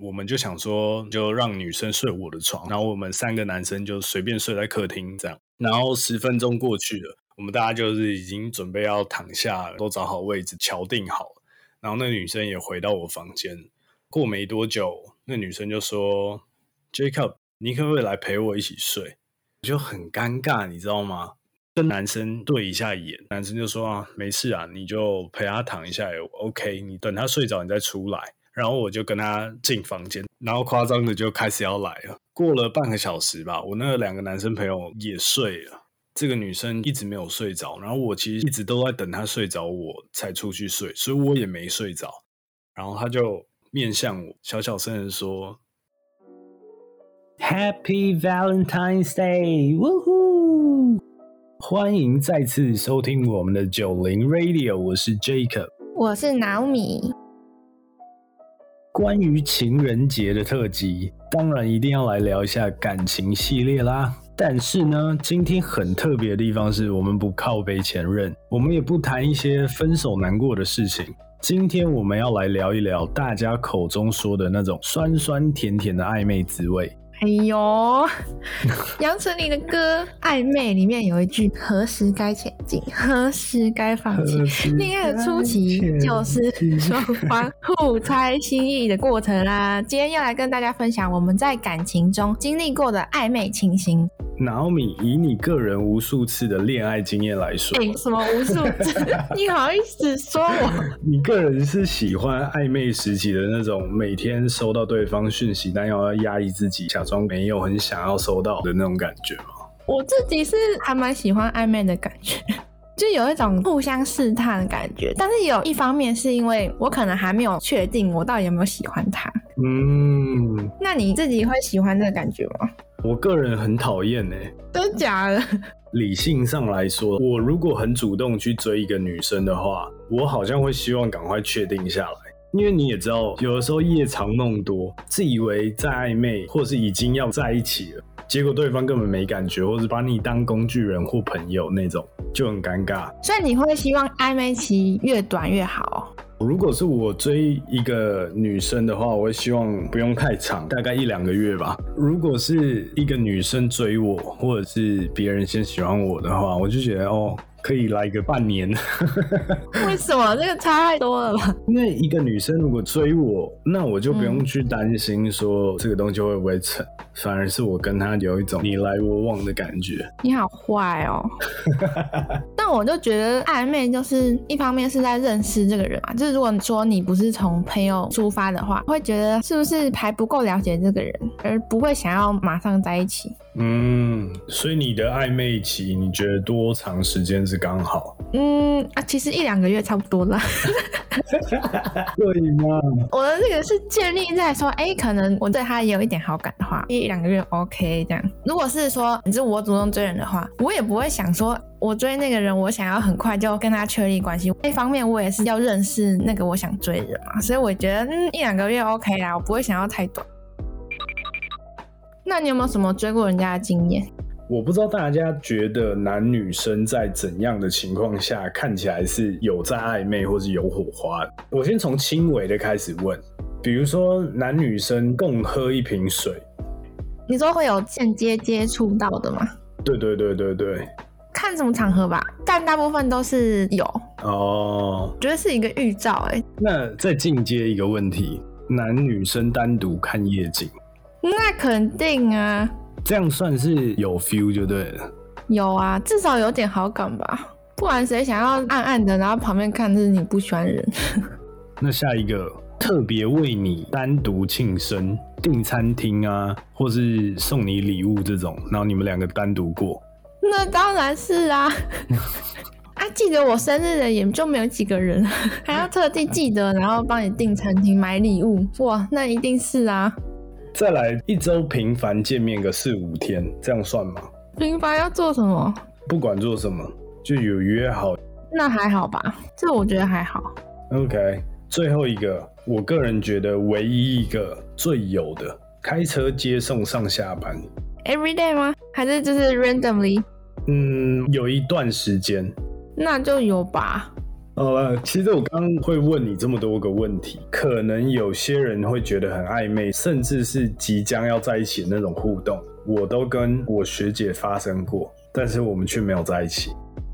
我们就想说，就让女生睡我的床，然后我们三个男生就随便睡在客厅这样。然后十分钟过去了，我们大家就是已经准备要躺下了，都找好位置，敲定好。然后那女生也回到我房间。过没多久，那女生就说：“Jacob，你可不可以来陪我一起睡？”我就很尴尬，你知道吗？跟男生对一下眼，男生就说：“啊，没事啊，你就陪他躺一下也，OK。你等他睡着，你再出来。”然后我就跟他进房间，然后夸张的就开始要来了。过了半个小时吧，我那两个男生朋友也睡了，这个女生一直没有睡着。然后我其实一直都在等她睡着，我才出去睡，所以我也没睡着。然后他就面向我，小小声的说：“Happy Valentine's Day！” 呜呼！欢迎再次收听我们的九零 Radio，我是 Jacob，我是 Naomi。关于情人节的特辑，当然一定要来聊一下感情系列啦。但是呢，今天很特别的地方是我们不靠背前任，我们也不谈一些分手难过的事情。今天我们要来聊一聊大家口中说的那种酸酸甜甜的暧昧滋味。哎呦，杨丞琳的歌《暧昧》里面有一句：“何时该前进，何时该放弃？恋爱的初期就是双方互猜心意的过程啦。”今天要来跟大家分享我们在感情中经历过的暧昧情形。脑米，以你个人无数次的恋爱经验来说，哎，什么无数次？你好意思说我？你个人是喜欢暧昧时期的那种，每天收到对方讯息，但要压抑自己，假装没有很想要收到的那种感觉吗？我自己是还蛮喜欢暧昧的感觉，就有一种互相试探的感觉。但是有一方面是因为我可能还没有确定我到底有没有喜欢他。嗯，那你自己会喜欢这个感觉吗？我个人很讨厌呢，真假的？理性上来说，我如果很主动去追一个女生的话，我好像会希望赶快确定下来，因为你也知道，有的时候夜长梦多，自以为在暧昧，或是已经要在一起了，结果对方根本没感觉，或是把你当工具人或朋友那种，就很尴尬。所以你会希望暧昧期越短越好？如果是我追一个女生的话，我会希望不用太长，大概一两个月吧。如果是一个女生追我，或者是别人先喜欢我的话，我就觉得哦。可以来个半年，为什么这个差太多了吧？因为一个女生如果追我，那我就不用去担心说这个东西会不会成，反而是我跟她有一种你来我往的感觉。你好坏哦！但我就觉得暧昧就是一方面是在认识这个人嘛，就是如果说你不是从朋友出发的话，会觉得是不是还不够了解这个人，而不会想要马上在一起。嗯，所以你的暧昧期你觉得多长时间是刚好？嗯啊，其实一两个月差不多啦。对吗？我的这个是建立在说，哎，可能我对他也有一点好感的话，一两个月 OK 这样。如果是说你是我主动追人的话，我也不会想说我追那个人，我想要很快就跟他确立关系。一方面我也是要认识那个我想追的人嘛，所以我觉得嗯一两个月 OK 啦，我不会想要太短。那你有没有什么追过人家的经验？我不知道大家觉得男女生在怎样的情况下看起来是有在暧昧或是有火花？我先从轻微的开始问，比如说男女生共喝一瓶水，你说会有间接接触到的吗？对对对对对，看什么场合吧，但大部分都是有哦，觉得是一个预兆哎。那再进阶一个问题，男女生单独看夜景。那肯定啊，这样算是有 feel 就对了。有啊，至少有点好感吧。不然谁想要暗暗的，然后旁边看，这是你不喜欢人。那下一个特别为你单独庆生，订餐厅啊，或是送你礼物这种，然后你们两个单独过。那当然是啊。啊，记得我生日的也就没有几个人，还要特地记得，然后帮你订餐厅、买礼物，哇，那一定是啊。再来一周频繁见面个四五天，这样算吗？频繁要做什么？不管做什么，就有约好。那还好吧，这我觉得还好。OK，最后一个，我个人觉得唯一一个最有的，开车接送上下班。Every day 吗？还是就是 randomly？嗯，有一段时间。那就有吧。好了，其实我刚刚会问你这么多个问题，可能有些人会觉得很暧昧，甚至是即将要在一起的那种互动，我都跟我学姐发生过，但是我们却没有在一起。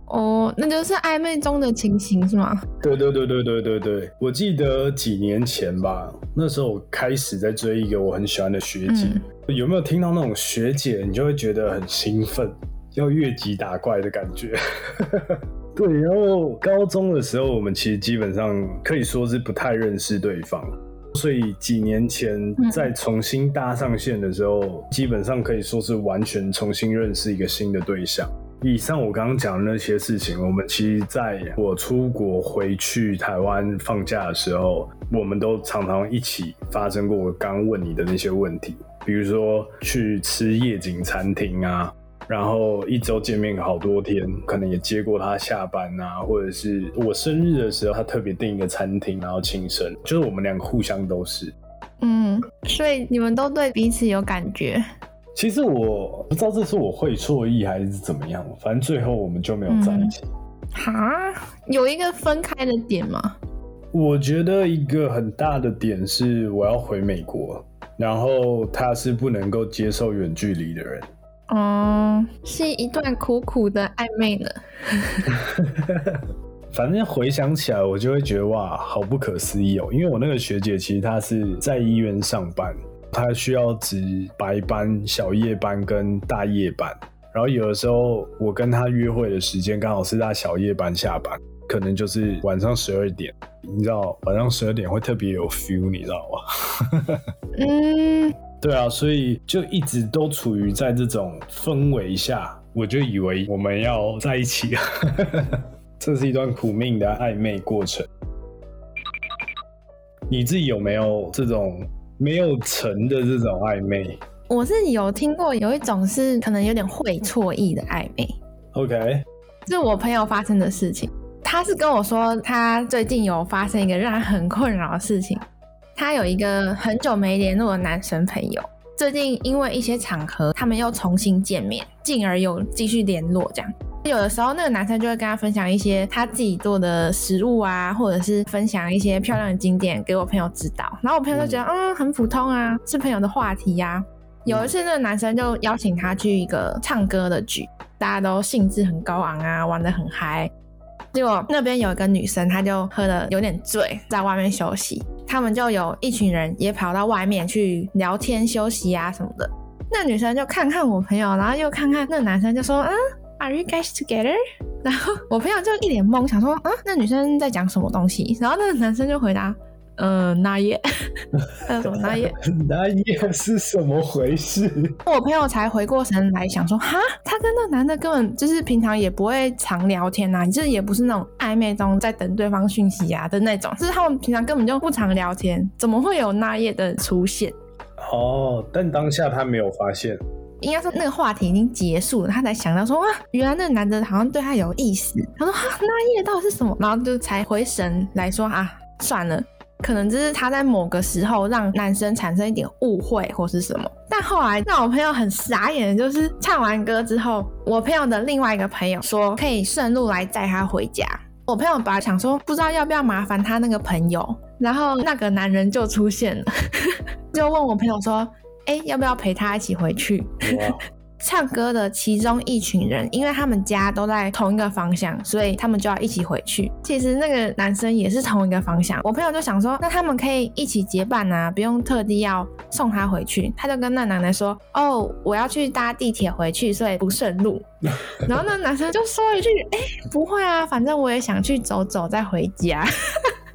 哦，那就是暧昧中的情形是吗？对对对对对对对，我记得几年前吧，那时候我开始在追一个我很喜欢的学姐，有没有听到那种学姐，你就会觉得很兴奋，要越级打怪的感觉。对，然后高中的时候，我们其实基本上可以说是不太认识对方，所以几年前再重新搭上线的时候，基本上可以说是完全重新认识一个新的对象。以上我刚刚讲的那些事情，我们其实在我出国回去台湾放假的时候，我们都常常一起发生过我刚刚问你的那些问题，比如说去吃夜景餐厅啊，然后一周见面好多天，可能也接过他下班啊，或者是我生日的时候，他特别订一个餐厅，然后庆生，就是我们两个互相都是。嗯，所以你们都对彼此有感觉。其实我不知道这是我会错意还是怎么样，反正最后我们就没有在一起。哈，有一个分开的点吗？我觉得一个很大的点是我要回美国，然后他是不能够接受远距离的人。哦，是一段苦苦的暧昧呢。反正回想起来，我就会觉得哇，好不可思议哦，因为我那个学姐其实她是在医院上班。她需要值白班、小夜班跟大夜班，然后有的时候我跟她约会的时间刚好是他小夜班下班，可能就是晚上十二点。你知道晚上十二点会特别有 feel，你知道吗？嗯，对啊，所以就一直都处于在这种氛围下，我就以为我们要在一起，这是一段苦命的暧昧过程。你自己有没有这种？没有成的这种暧昧，我是有听过有一种是可能有点会错意的暧昧。OK，是我朋友发生的事情。他是跟我说，他最近有发生一个让他很困扰的事情。他有一个很久没联络的男生朋友，最近因为一些场合，他们又重新见面，进而有继续联络这样。有的时候，那个男生就会跟他分享一些他自己做的食物啊，或者是分享一些漂亮的景点给我朋友知道。然后我朋友就觉得，嗯，很普通啊，是朋友的话题呀。有一次，那个男生就邀请他去一个唱歌的局，大家都兴致很高昂啊，玩得很嗨。结果那边有一个女生，她就喝的有点醉，在外面休息。他们就有一群人也跑到外面去聊天休息啊什么的。那女生就看看我朋友，然后又看看那男生，就说，嗯。Are you guys together？然后我朋友就一脸懵，想说啊，那女生在讲什么东西？然后那个男生就回答，嗯，那夜，那 什么那夜，那也是什么回事？我朋友才回过神来，想说哈，他跟那男的根本就是平常也不会常聊天呐，就是也不是那种暧昧中在等对方讯息啊的那种，就是他们平常根本就不常聊天，怎么会有那夜的出现？哦，但当下他没有发现。应该说那个话题已经结束了，他才想到说啊，原来那个男的好像对他有意思。他说哈，那夜到底是什么？然后就才回神来说啊，算了，可能就是他在某个时候让男生产生一点误会或是什么。但后来让我朋友很傻眼，就是唱完歌之后，我朋友的另外一个朋友说可以顺路来载他回家。我朋友本来想说不知道要不要麻烦他那个朋友，然后那个男人就出现了，就问我朋友说。哎，要不要陪他一起回去？唱歌的其中一群人，因为他们家都在同一个方向，所以他们就要一起回去。其实那个男生也是同一个方向，我朋友就想说，那他们可以一起结伴啊，不用特地要送他回去。他就跟那奶奶说：“哦，我要去搭地铁回去，所以不顺路。”然后那男生就说一句：“哎，不会啊，反正我也想去走走再回家。”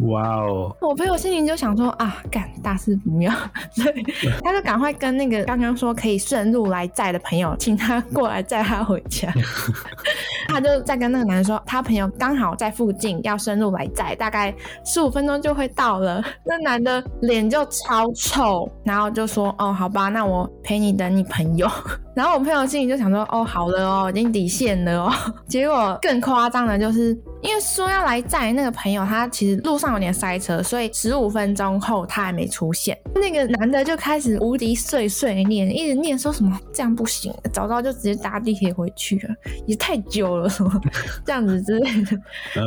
哇哦！我朋友心里就想说啊，干大事不妙，所以 他就赶快跟那个刚刚说可以顺路来载的朋友，请他过来载他回家。他就再跟那个男人说，他朋友刚好在附近，要顺路来载，大概十五分钟就会到了。那男的脸就超臭，然后就说哦，好吧，那我陪你等你朋友。然后我朋友心里就想说，哦，好了哦，已经底线了哦。结果更夸张的就是，因为说要来载那个朋友，他其实路上有点塞车，所以十五分钟后他还没出现。那个男的就开始无敌碎碎念，一直念说什么这样不行，早知道就直接搭地铁回去了，也太久了什么 这样子之类的。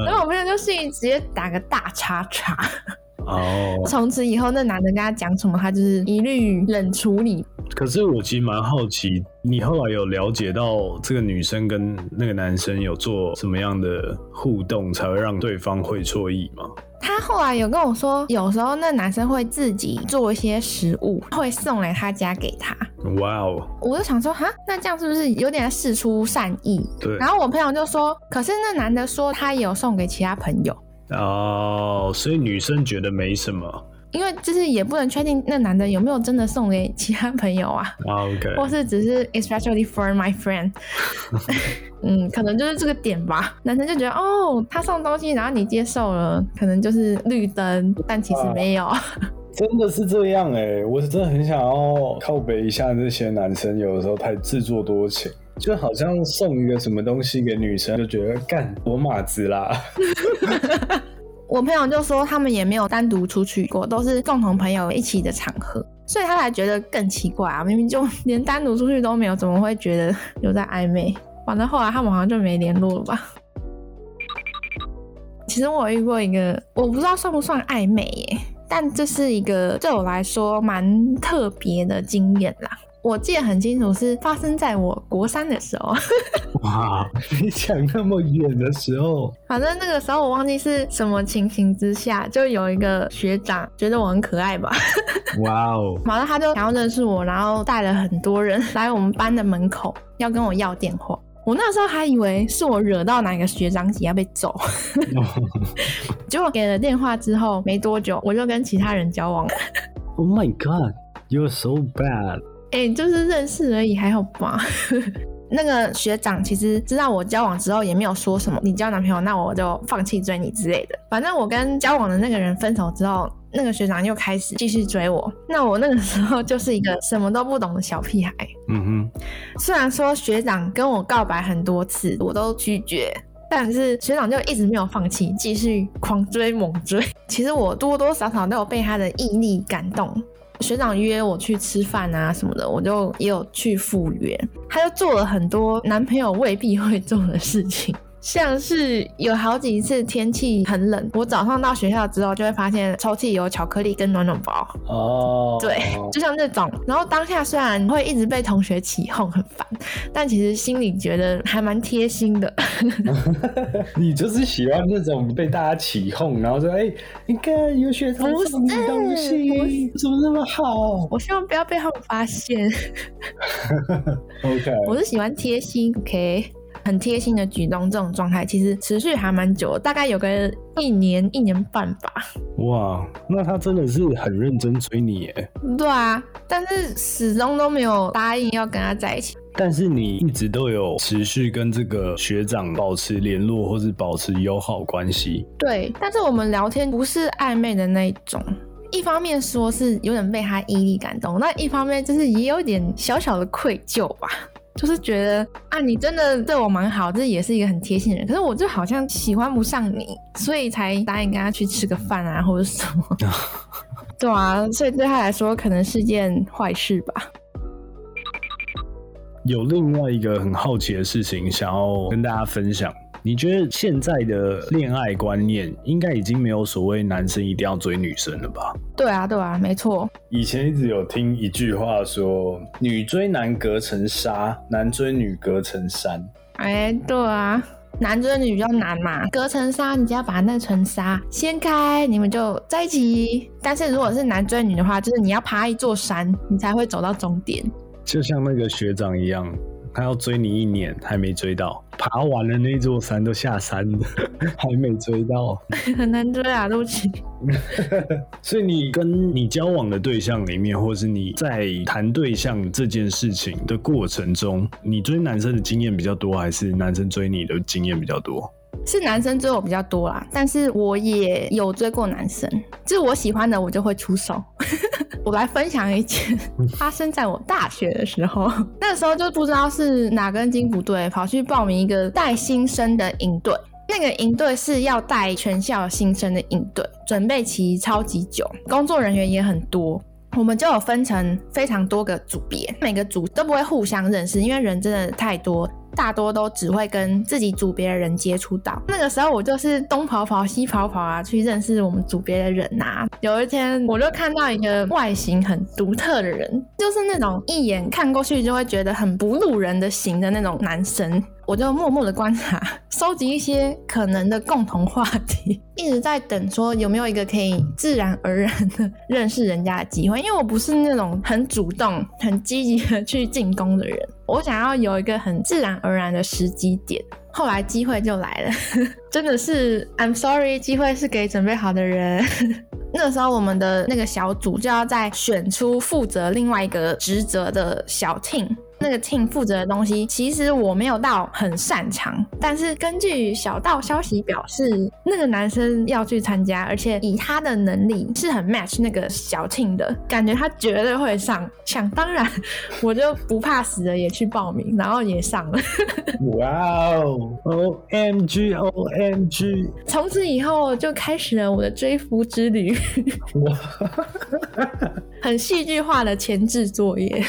然后我朋友就心里直接打个大叉叉。哦，从此以后那男的跟他讲什么，他就是一律冷处理。可是我其实蛮好奇，你后来有了解到这个女生跟那个男生有做什么样的互动，才会让对方会错意吗？他后来有跟我说，有时候那男生会自己做一些食物，会送来他家给他。哇哦！我就想说，哈，那这样是不是有点事出善意？对。然后我朋友就说，可是那男的说他有送给其他朋友。哦，所以女生觉得没什么。因为就是也不能确定那男的有没有真的送给其他朋友啊，OK，或是只是 especially for my friend，嗯，可能就是这个点吧。男生就觉得哦，他送东西，然后你接受了，可能就是绿灯，但其实没有。真的是这样哎，我是真的很想要靠北一下这些男生，有的时候太自作多情，就好像送一个什么东西给女生，就觉得干我马子啦。我朋友就说他们也没有单独出去过，都是共同朋友一起的场合，所以他才觉得更奇怪啊！明明就 连单独出去都没有，怎么会觉得有在暧昧？反正后来他们好像就没联络了吧。其实我遇过一个，我不知道算不算暧昧耶，但这是一个对我来说蛮特别的经验啦。我记得很清楚，是发生在我国三的时候。哇，你讲那么远的时候，反正那个时候我忘记是什么情形之下，就有一个学长觉得我很可爱吧。哇哦！马上他就想要认识我，然后带了很多人来我们班的门口，要跟我要电话。我那时候还以为是我惹到哪个学长姐要被揍，结果给了电话之后没多久，我就跟其他人交往了。Oh my god, you're so bad. 哎，就是认识而已，还好吧。那个学长其实知道我交往之后，也没有说什么你交男朋友，那我就放弃追你之类的。反正我跟交往的那个人分手之后，那个学长又开始继续追我。那我那个时候就是一个什么都不懂的小屁孩。嗯哼。虽然说学长跟我告白很多次，我都拒绝，但是学长就一直没有放弃，继续狂追猛追。其实我多多少少都有被他的毅力感动。学长约我去吃饭啊什么的，我就也有去赴约。他就做了很多男朋友未必会做的事情。像是有好几次天气很冷，我早上到学校之后就会发现抽屉有巧克力跟暖暖包。哦，对，就像这种。然后当下虽然会一直被同学起哄很烦，但其实心里觉得还蛮贴心的。你就是喜欢那种被大家起哄，然后说：“哎，你看有学生送你东西，怎么那么好？”我希望不要被他们发现。OK，我是喜欢贴心。OK。很贴心的举动，这种状态其实持续还蛮久，大概有个一年一年半吧。哇，那他真的是很认真追你耶。对啊，但是始终都没有答应要跟他在一起。但是你一直都有持续跟这个学长保持联络，或是保持友好关系。对，但是我们聊天不是暧昧的那一种。一方面说是有点被他毅力感动，那一方面就是也有点小小的愧疚吧。就是觉得啊，你真的对我蛮好，这也是一个很贴心的人。可是我就好像喜欢不上你，所以才答应跟他去吃个饭啊，或者什么。对啊，所以对他来说可能是件坏事吧。有另外一个很好奇的事情想要跟大家分享。你觉得现在的恋爱观念应该已经没有所谓男生一定要追女生了吧？对啊，对啊，没错。以前一直有听一句话说，女追男隔层纱，男追女隔层山。哎，对啊，男追女比较难嘛，隔层纱，你只要把那层纱掀开，你们就在一起。但是如果是男追女的话，就是你要爬一座山，你才会走到终点。就像那个学长一样。他要追你一年还没追到，爬完了那座山都下山了，还没追到，很难追啊，对不起。所以你跟你交往的对象里面，或是你在谈对象这件事情的过程中，你追男生的经验比较多，还是男生追你的经验比较多？是男生追我比较多啦，但是我也有追过男生，就是我喜欢的我就会出手。我来分享一件发生在我大学的时候，那时候就不知道是哪根筋不对，跑去报名一个带新生的营队。那个营队是要带全校新生的营队，准备期超级久，工作人员也很多。我们就有分成非常多个组别，每个组都不会互相认识，因为人真的太多。大多都只会跟自己组别的人接触到。那个时候我就是东跑跑西跑跑啊，去认识我们组别的人呐。有一天我就看到一个外形很独特的人，就是那种一眼看过去就会觉得很不入人的型的那种男生。我就默默的观察，收集一些可能的共同话题，一直在等说有没有一个可以自然而然的认识人家的机会。因为我不是那种很主动、很积极的去进攻的人，我想要有一个很自然而然的时机点。后来机会就来了，真的是 I'm sorry，机会是给准备好的人。那时候我们的那个小组就要再选出负责另外一个职责的小 team。那个 team 负责的东西，其实我没有到很擅长，但是根据小道消息表示，那个男生要去参加，而且以他的能力是很 match 那个小 team 的感觉，他绝对会上。想当然，我就不怕死的也去报名，然后也上了。哇哦，O M G O M G！从此以后就开始了我的追夫之旅。哇，很戏剧化的前置作业。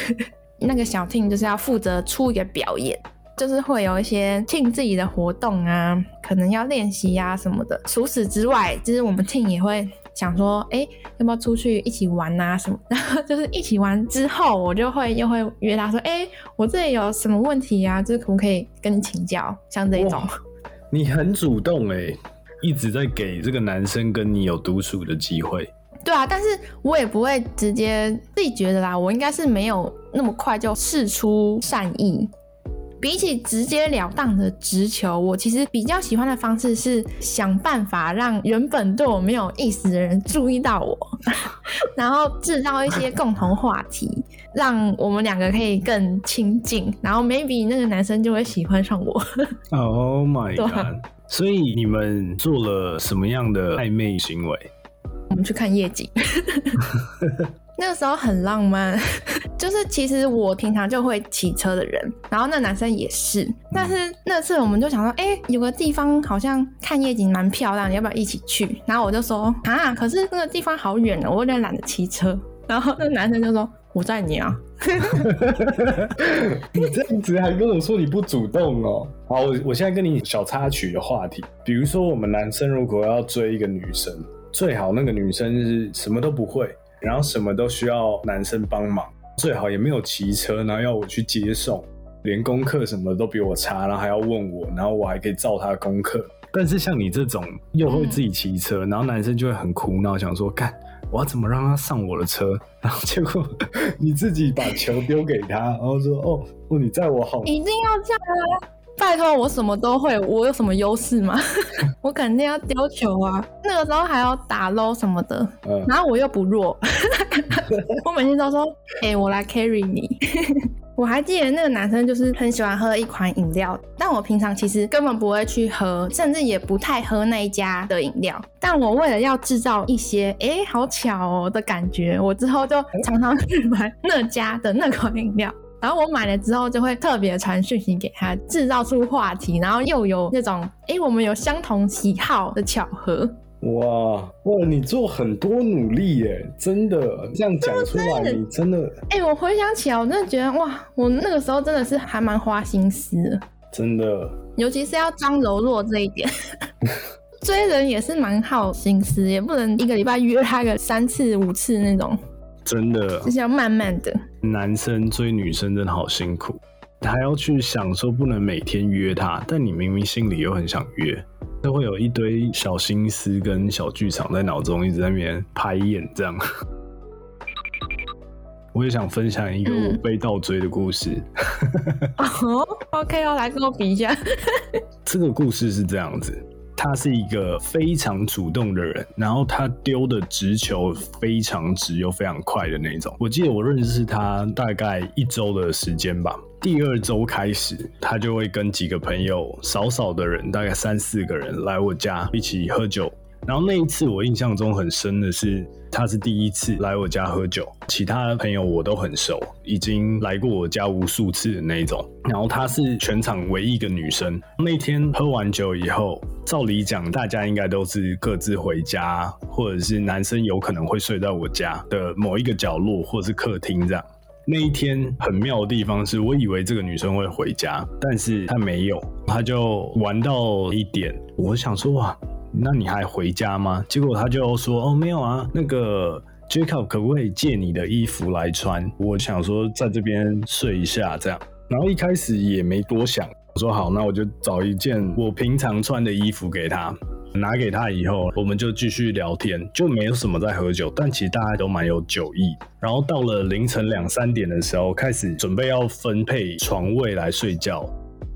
那个小 team 就是要负责出一个表演，就是会有一些 team 自己的活动啊，可能要练习呀什么的。除此之外，就是我们 team 也会想说，哎，要不要出去一起玩啊什么？然 后就是一起玩之后，我就会又会约他说，哎，我这里有什么问题呀？就是可不可以跟你请教？像这一种，你很主动哎，一直在给这个男生跟你有独处的机会。对啊，但是我也不会直接自己觉得啦，我应该是没有那么快就试出善意。比起直截了当的直球，我其实比较喜欢的方式是想办法让原本对我没有意思的人注意到我，然后制造一些共同话题，让我们两个可以更亲近，然后 maybe 那个男生就会喜欢上我。Oh my god！所以你们做了什么样的暧昧行为？我们去看夜景，那个时候很浪漫。就是其实我平常就会骑车的人，然后那男生也是。但是那次我们就想说，哎，有个地方好像看夜景蛮漂亮，你要不要一起去？然后我就说啊，可是那个地方好远哦，我有点懒得骑车。然后那男生就说，我载你啊。你这样子还跟我说你不主动哦？好，我我现在跟你小插曲的话题，比如说我们男生如果要追一个女生。最好那个女生是什么都不会，然后什么都需要男生帮忙，最好也没有骑车，然后要我去接送，连功课什么都比我差，然后还要问我，然后我还可以照他的功课。但是像你这种又会自己骑车，然后男生就会很苦恼，想说干我要怎么让他上我的车，然后结果你自己把球丢给他，然后说哦哦你载我好，一定要这样啊。拜托，我什么都会，我有什么优势吗？我肯定要丢球啊！那个时候还要打 low 什么的，然后我又不弱，我每天都说：“哎，我来 carry 你。”我还记得那个男生就是很喜欢喝一款饮料，但我平常其实根本不会去喝，甚至也不太喝那一家的饮料。但我为了要制造一些“哎，好巧哦”的感觉，我之后就常常去买那家的那款饮料。然后我买了之后，就会特别传讯息给他，制造出话题，然后又有那种哎，我们有相同喜好的巧合。哇哇，你做很多努力耶，真的这样讲出来，你真的哎，我回想起来，我真的觉得哇，我那个时候真的是还蛮花心思，真的，尤其是要装柔弱这一点，追人也是蛮耗心思，也不能一个礼拜约他个三次五次那种。真的，就是要慢慢的。男生追女生真的好辛苦，还要去想说不能每天约她，但你明明心里又很想约，都会有一堆小心思跟小剧场在脑中一直在那边排演。这样，我也想分享一个我被倒追的故事。哦，OK 哦，来跟我比一下。这个故事是这样子。他是一个非常主动的人，然后他丢的直球非常直又非常快的那种。我记得我认识他大概一周的时间吧，第二周开始，他就会跟几个朋友，少少的人，大概三四个人来我家一起喝酒。然后那一次我印象中很深的是，他是第一次来我家喝酒，其他朋友我都很熟，已经来过我家无数次的那种。然后她是全场唯一一个女生。那天喝完酒以后，照理讲大家应该都是各自回家，或者是男生有可能会睡在我家的某一个角落，或是客厅这样。那一天很妙的地方是我以为这个女生会回家，但是她没有，她就玩到一点。我想说哇。那你还回家吗？结果他就说：“哦，没有啊，那个 Jacob 可不可以借你的衣服来穿？我想说在这边睡一下这样。”然后一开始也没多想，我说好，那我就找一件我平常穿的衣服给他，拿给他以后，我们就继续聊天，就没有什么在喝酒，但其实大家都蛮有酒意。然后到了凌晨两三点的时候，开始准备要分配床位来睡觉。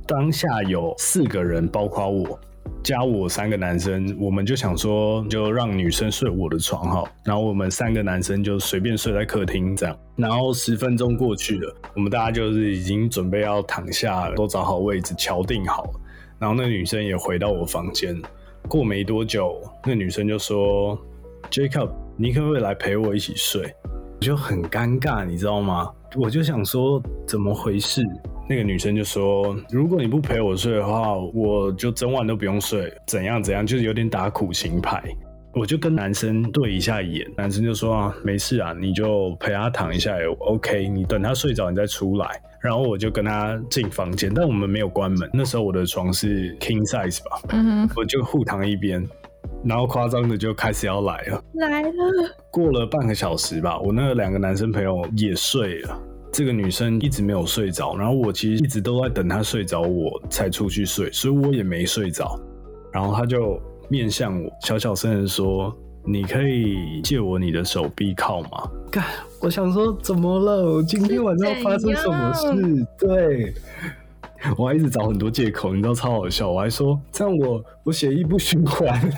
当下有四个人，包括我。加我三个男生，我们就想说，就让女生睡我的床哈，然后我们三个男生就随便睡在客厅这样。然后十分钟过去了，我们大家就是已经准备要躺下了，都找好位置，敲定好。然后那女生也回到我房间。过没多久，那女生就说：“Jacob，你可不可以来陪我一起睡？”我就很尴尬，你知道吗？我就想说，怎么回事？那个女生就说：“如果你不陪我睡的话，我就整晚都不用睡，怎样怎样，就是有点打苦情牌。”我就跟男生对一下眼，男生就说：“啊，没事啊，你就陪他躺一下也，OK，你等他睡着你再出来。”然后我就跟他进房间，但我们没有关门。那时候我的床是 king size 吧，嗯，我就互躺一边，然后夸张的就开始要来了，来了。过了半个小时吧，我那两个男生朋友也睡了。这个女生一直没有睡着，然后我其实一直都在等她睡着，我才出去睡，所以我也没睡着。然后她就面向我，小小声的说：“你可以借我你的手臂靠吗？”干，我想说怎么了？今天晚上发生什么事？对，我还一直找很多借口，你知道超好笑。我还说这样我我血液不循环。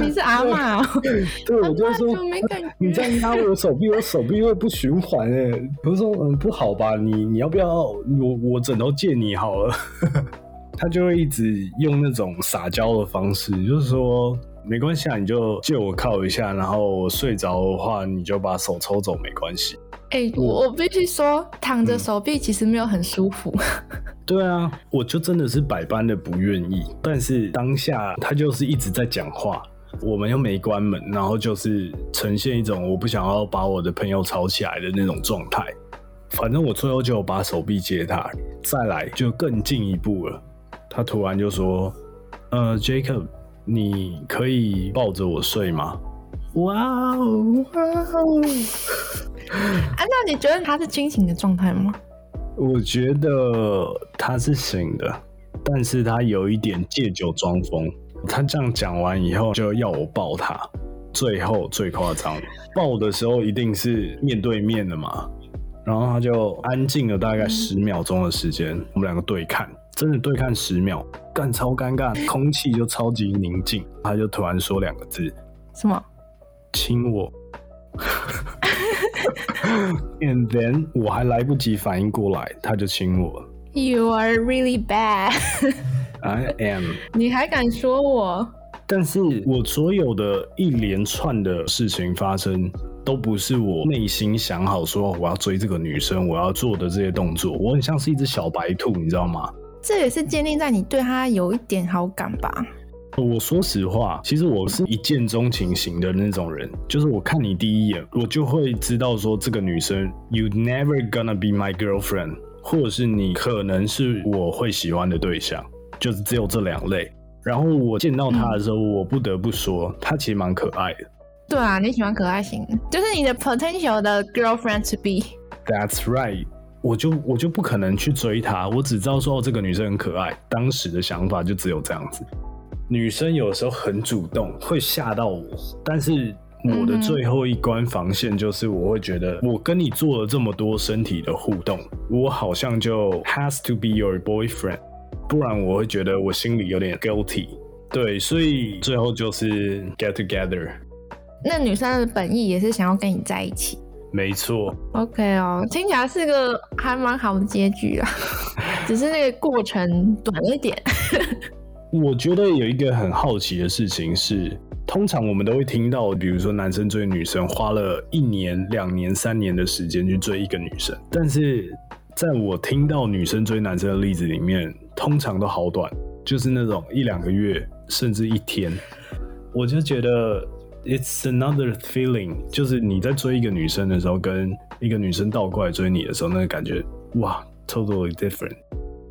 你是阿妈，对，我就说你这样压我手臂，我手臂会不循环哎。我说嗯不好吧，你你要不要我我枕头借你好了？他就会一直用那种撒娇的方式，就是说没关系啊，你就借我靠一下，然后我睡着的话，你就把手抽走，没关系。哎，我我必须说，躺着手臂其实没有很舒服。对啊，我就真的是百般的不愿意，但是当下他就是一直在讲话，我们又没关门，然后就是呈现一种我不想要把我的朋友吵起来的那种状态。反正我最后就把手臂接他，再来就更进一步了。他突然就说：“呃，Jacob，你可以抱着我睡吗？”哇哦，哇哦！啊，那你觉得他是清醒的状态吗？我觉得他是醒的，但是他有一点借酒装疯。他这样讲完以后，就要我抱他。最后最夸张，抱的时候一定是面对面的嘛。然后他就安静了大概十秒钟的时间，我们两个对看，真的对看十秒，干超尴尬，空气就超级宁静。他就突然说两个字：什么？亲我。And then 我还来不及反应过来，他就亲我。You are really bad. I am. 你还敢说我？但是我所有的一连串的事情发生，都不是我内心想好说我要追这个女生，我要做的这些动作。我很像是一只小白兔，你知道吗？这也是建立在你对她有一点好感吧。我说实话，其实我是一见钟情型的那种人，就是我看你第一眼，我就会知道说这个女生，you never gonna be my girlfriend，或者是你可能是我会喜欢的对象，就是只有这两类。然后我见到她的时候，我不得不说，她其实蛮可爱的。对啊，你喜欢可爱型，就是你的 potential 的 girlfriend to be。That's right，我就我就不可能去追她，我只知道说这个女生很可爱，当时的想法就只有这样子。女生有时候很主动，会吓到我。但是我的最后一关防线就是，我会觉得我跟你做了这么多身体的互动，我好像就 has to be your boyfriend，不然我会觉得我心里有点 guilty。对，所以最后就是 get together。那女生的本意也是想要跟你在一起。没错，OK 哦，听起来是个还蛮好的结局啊，只是那个过程短了一点。我觉得有一个很好奇的事情是，通常我们都会听到，比如说男生追女生花了一年、两年、三年的时间去追一个女生，但是在我听到女生追男生的例子里面，通常都好短，就是那种一两个月，甚至一天。我就觉得 it's another feeling，就是你在追一个女生的时候，跟一个女生倒过来追你的时候，那个感觉，哇，totally different。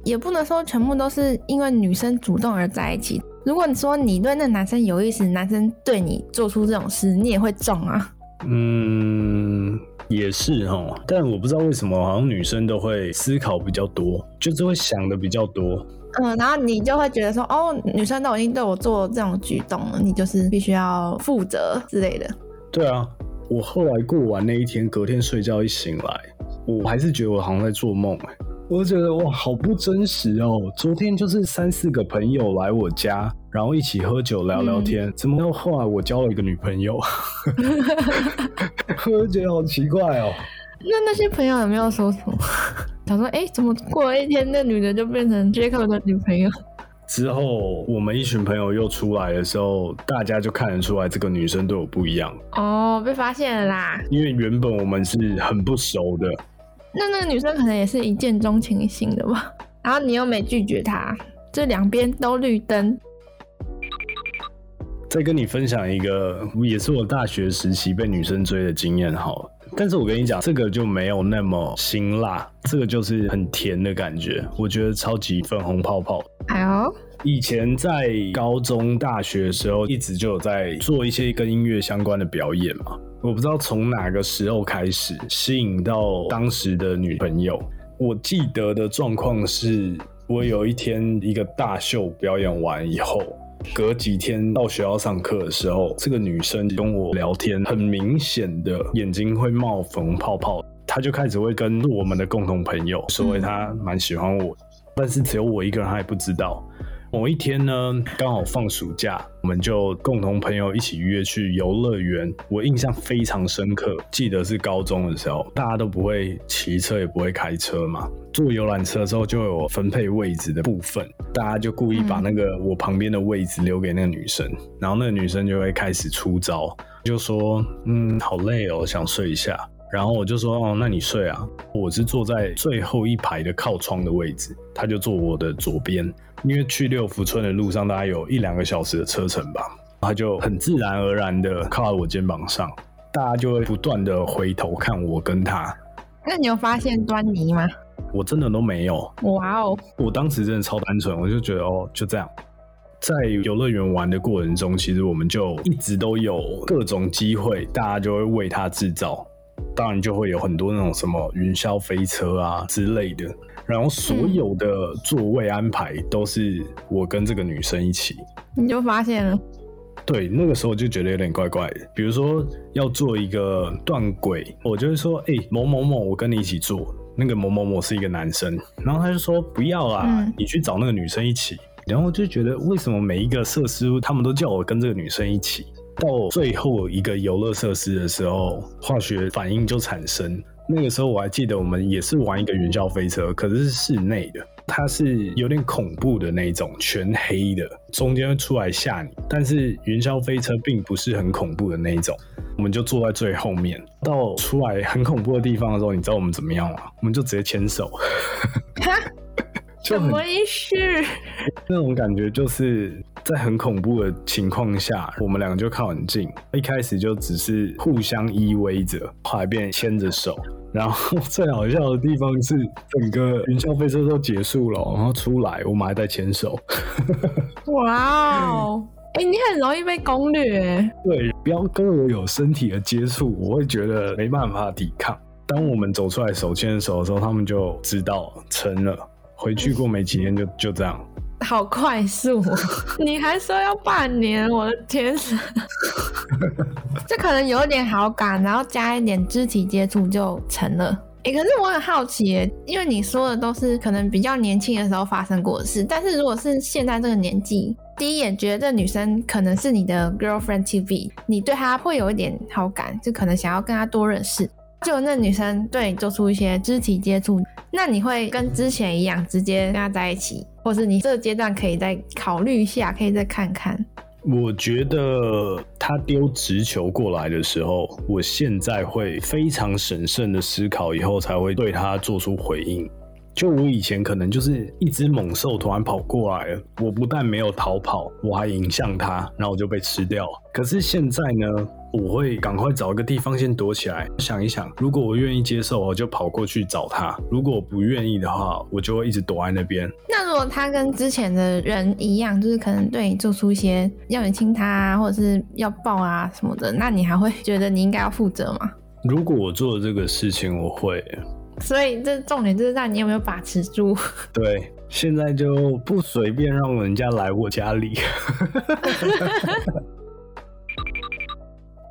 也不能说全部都是因为女生主动而在一起。如果你说你对那男生有意思，男生对你做出这种事，你也会中啊。嗯，也是哈，但我不知道为什么，好像女生都会思考比较多，就是会想的比较多。嗯，然后你就会觉得说，哦，女生都已经对我做这种举动了，你就是必须要负责之类的。对啊，我后来过完那一天，隔天睡觉一醒来，我还是觉得我好像在做梦哎、我就觉得哇，好不真实哦！昨天就是三四个朋友来我家，然后一起喝酒聊聊天，怎么到后来我交了一个女朋友？我就觉得好奇怪哦。那那些朋友有没有说什么？想说，哎，怎么过了一天，那女的就变成 Jacob 的女朋友？之后我们一群朋友又出来的时候，大家就看得出来这个女生对我不一样，哦，被发现了啦。因为原本我们是很不熟的。那那个女生可能也是一见钟情型的吧？然后你又没拒绝她，这两边都绿灯。再跟你分享一个，也是我大学时期被女生追的经验好了。但是我跟你讲，这个就没有那么辛辣，这个就是很甜的感觉，我觉得超级粉红泡泡。哎呦，以前在高中、大学的时候，一直就有在做一些跟音乐相关的表演嘛。我不知道从哪个时候开始吸引到当时的女朋友。我记得的状况是，我有一天一个大秀表演完以后，隔几天到学校上课的时候，这个女生跟我聊天，很明显的眼睛会冒粉红泡泡，她就开始会跟我们的共同朋友说她蛮喜欢我，但是只有我一个人还不知道。某一天呢，刚好放暑假，我们就共同朋友一起约去游乐园。我印象非常深刻，记得是高中的时候，大家都不会骑车，也不会开车嘛。坐游览车之后就有分配位置的部分，大家就故意把那个我旁边的位置留给那个女生，然后那个女生就会开始出招，就说：“嗯，好累哦，想睡一下。”然后我就说：“哦，那你睡啊。”我是坐在最后一排的靠窗的位置，他就坐我的左边。因为去六福村的路上大概有一两个小时的车程吧，他就很自然而然的靠在我肩膀上，大家就会不断的回头看我跟他。那你有发现端倪吗？我真的都没有，哇哦，我当时真的超单纯，我就觉得哦，就这样。在游乐园玩的过程中，其实我们就一直都有各种机会，大家就会为他制造。当然就会有很多那种什么云霄飞车啊之类的，然后所有的座位安排都是我跟这个女生一起。你就发现了，对，那个时候就觉得有点怪怪的。比如说要做一个断轨，我就会说：“哎、某某某，我跟你一起做。”那个某某某是一个男生，然后他就说：“不要啊，嗯你去找那个女生一起。”然后就觉得为什么每一个设施他们都叫我跟这个女生一起？到最后一个游乐设施的时候，化学反应就产生。那个时候我还记得，我们也是玩一个云霄飞车，可是是室内的，它是有点恐怖的那种，全黑的，中间出来吓你。但是云霄飞车并不是很恐怖的那一种，我们就坐在最后面。到出来很恐怖的地方的时候，你知道我们怎么样吗？我们就直接牵手，哈，就很什么意思？那种感觉就是在很恐怖的情况下，我们两个就靠很近，一开始就只是互相依偎着，后来变牵着手。然后 最好笑的地方是，整个云霄飞车都结束了，然后出来我们还在牵手。哇哦，哎、你很容易被攻略。对，不要跟我有身体的接触，我会觉得没办法抵抗。当我们走出来手牵着手的时候，他们就知道成了。回去过没几天就就这样。好快速、哦，你还说要半年，我的天！这可能有一点好感，然后加一点肢体接触就成了。诶，可是我很好奇耶，因为你说的都是可能比较年轻的时候发生过的事，但是如果是现在这个年纪，第一眼觉得这女生可能是你的 girlfriend be，你对她会有一点好感，就可能想要跟她多认识。就那女生对你做出一些肢体接触，那你会跟之前一样直接跟她在一起，或是你这个阶段可以再考虑一下，可以再看看。我觉得他丢直球过来的时候，我现在会非常审慎的思考，以后才会对他做出回应。就我以前可能就是一只猛兽突然跑过来了，我不但没有逃跑，我还迎向它，然后我就被吃掉。可是现在呢，我会赶快找一个地方先躲起来，想一想，如果我愿意接受，我就跑过去找他；如果我不愿意的话，我就会一直躲在那边。那如果他跟之前的人一样，就是可能对你做出一些要你亲他啊，或者是要抱啊什么的，那你还会觉得你应该要负责吗？如果我做了这个事情，我会。所以这重点就是让你有没有把持住。对，现在就不随便让人家来我家里。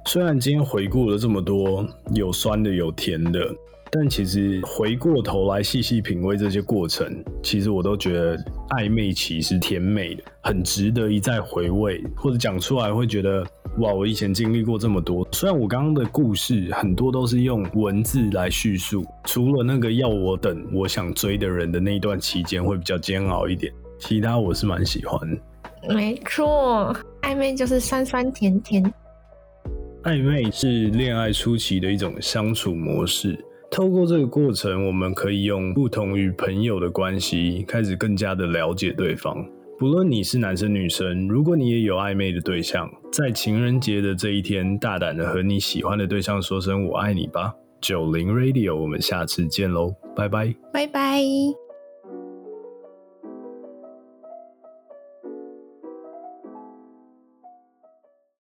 虽然今天回顾了这么多，有酸的，有甜的。但其实回过头来细细品味这些过程，其实我都觉得暧昧期是甜美的，很值得一再回味，或者讲出来会觉得哇，我以前经历过这么多。虽然我刚刚的故事很多都是用文字来叙述，除了那个要我等我想追的人的那一段期间会比较煎熬一点，其他我是蛮喜欢。没错，暧昧就是酸酸甜甜。暧昧是恋爱初期的一种相处模式。透过这个过程，我们可以用不同于朋友的关系，开始更加的了解对方。不论你是男生女生，如果你也有暧昧的对象，在情人节的这一天，大胆的和你喜欢的对象说声“我爱你”吧。九零 Radio，我们下次见喽，拜拜，拜拜。